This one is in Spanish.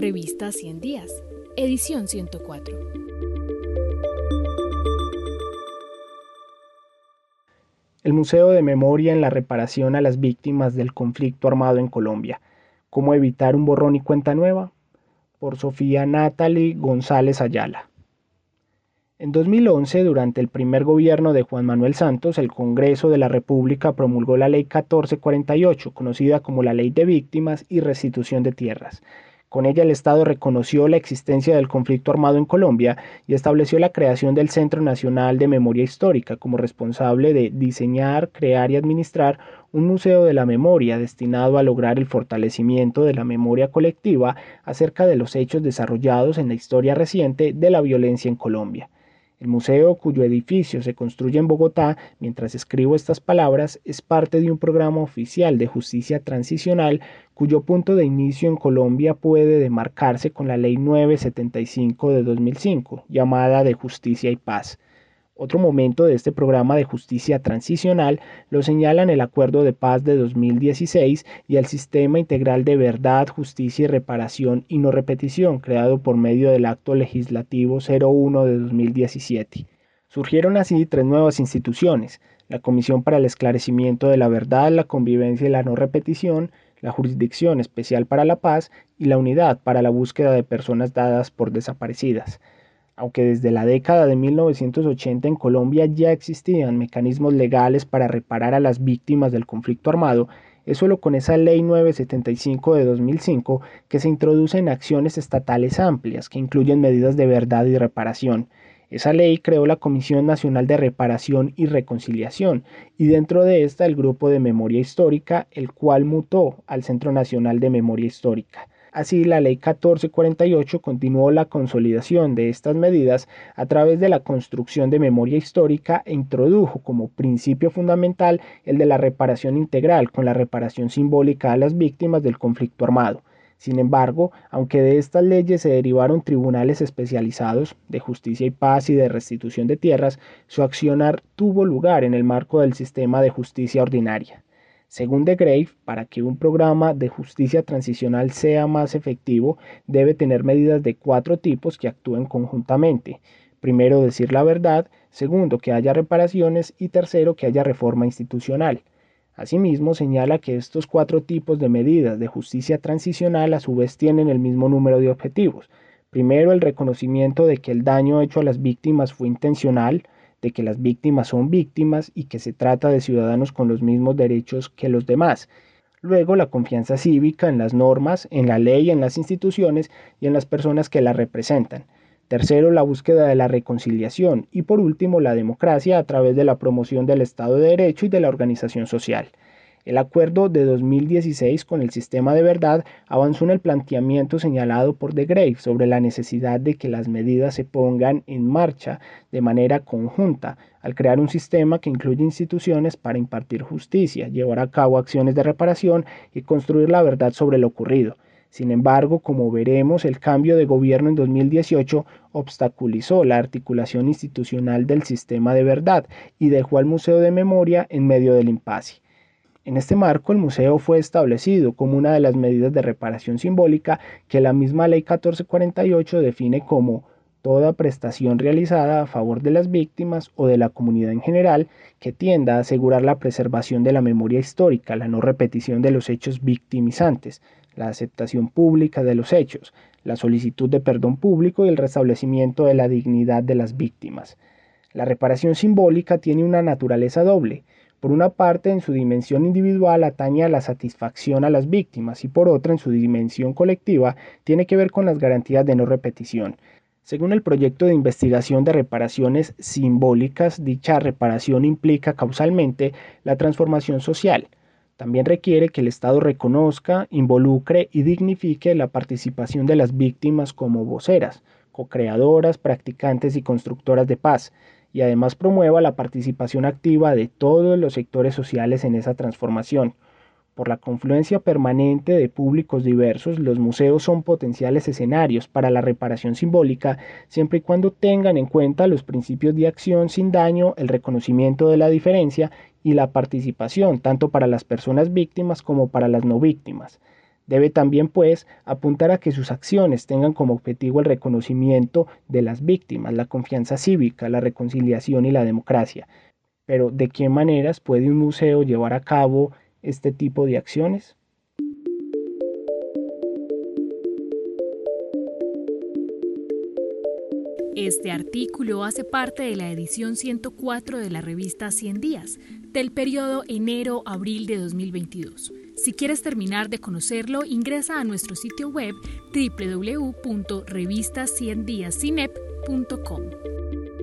Revista 100 Días, edición 104. El Museo de Memoria en la reparación a las víctimas del conflicto armado en Colombia. ¿Cómo evitar un borrón y cuenta nueva? Por Sofía Natalie González Ayala. En 2011, durante el primer gobierno de Juan Manuel Santos, el Congreso de la República promulgó la Ley 1448, conocida como la Ley de Víctimas y Restitución de Tierras. Con ella el Estado reconoció la existencia del conflicto armado en Colombia y estableció la creación del Centro Nacional de Memoria Histórica como responsable de diseñar, crear y administrar un museo de la memoria destinado a lograr el fortalecimiento de la memoria colectiva acerca de los hechos desarrollados en la historia reciente de la violencia en Colombia. El museo, cuyo edificio se construye en Bogotá, mientras escribo estas palabras, es parte de un programa oficial de justicia transicional cuyo punto de inicio en Colombia puede demarcarse con la Ley 975 de 2005, llamada de Justicia y Paz. Otro momento de este programa de justicia transicional lo señalan el Acuerdo de Paz de 2016 y el Sistema Integral de Verdad, Justicia y Reparación y No Repetición, creado por medio del Acto Legislativo 01 de 2017. Surgieron así tres nuevas instituciones, la Comisión para el Esclarecimiento de la Verdad, la Convivencia y la No Repetición, la Jurisdicción Especial para la Paz y la Unidad para la Búsqueda de Personas Dadas por Desaparecidas. Aunque desde la década de 1980 en Colombia ya existían mecanismos legales para reparar a las víctimas del conflicto armado, es solo con esa Ley 975 de 2005 que se introducen acciones estatales amplias que incluyen medidas de verdad y reparación. Esa ley creó la Comisión Nacional de Reparación y Reconciliación y dentro de esta el Grupo de Memoria Histórica, el cual mutó al Centro Nacional de Memoria Histórica. Así, la Ley 1448 continuó la consolidación de estas medidas a través de la construcción de memoria histórica e introdujo como principio fundamental el de la reparación integral con la reparación simbólica a las víctimas del conflicto armado. Sin embargo, aunque de estas leyes se derivaron tribunales especializados de justicia y paz y de restitución de tierras, su accionar tuvo lugar en el marco del sistema de justicia ordinaria. Según de Grave, para que un programa de justicia transicional sea más efectivo, debe tener medidas de cuatro tipos que actúen conjuntamente. Primero, decir la verdad, segundo, que haya reparaciones y tercero, que haya reforma institucional. Asimismo, señala que estos cuatro tipos de medidas de justicia transicional a su vez tienen el mismo número de objetivos. Primero, el reconocimiento de que el daño hecho a las víctimas fue intencional, de que las víctimas son víctimas y que se trata de ciudadanos con los mismos derechos que los demás. Luego, la confianza cívica en las normas, en la ley, en las instituciones y en las personas que la representan. Tercero, la búsqueda de la reconciliación. Y por último, la democracia a través de la promoción del Estado de Derecho y de la organización social. El acuerdo de 2016 con el sistema de verdad avanzó en el planteamiento señalado por De Grave sobre la necesidad de que las medidas se pongan en marcha de manera conjunta al crear un sistema que incluye instituciones para impartir justicia, llevar a cabo acciones de reparación y construir la verdad sobre lo ocurrido. Sin embargo, como veremos, el cambio de gobierno en 2018 obstaculizó la articulación institucional del sistema de verdad y dejó al Museo de Memoria en medio del impasse. En este marco, el museo fue establecido como una de las medidas de reparación simbólica que la misma Ley 1448 define como toda prestación realizada a favor de las víctimas o de la comunidad en general que tienda a asegurar la preservación de la memoria histórica, la no repetición de los hechos victimizantes, la aceptación pública de los hechos, la solicitud de perdón público y el restablecimiento de la dignidad de las víctimas. La reparación simbólica tiene una naturaleza doble. Por una parte, en su dimensión individual atañe a la satisfacción a las víctimas y por otra, en su dimensión colectiva, tiene que ver con las garantías de no repetición. Según el proyecto de investigación de reparaciones simbólicas, dicha reparación implica causalmente la transformación social. También requiere que el Estado reconozca, involucre y dignifique la participación de las víctimas como voceras, co-creadoras, practicantes y constructoras de paz, y además promueva la participación activa de todos los sectores sociales en esa transformación. Por la confluencia permanente de públicos diversos, los museos son potenciales escenarios para la reparación simbólica siempre y cuando tengan en cuenta los principios de acción sin daño, el reconocimiento de la diferencia y la participación tanto para las personas víctimas como para las no víctimas. Debe también, pues, apuntar a que sus acciones tengan como objetivo el reconocimiento de las víctimas, la confianza cívica, la reconciliación y la democracia. Pero, ¿de qué maneras puede un museo llevar a cabo este tipo de acciones? Este artículo hace parte de la edición 104 de la revista 100 días, del periodo enero-abril de 2022. Si quieres terminar de conocerlo, ingresa a nuestro sitio web www.revistaciendiascinep.com.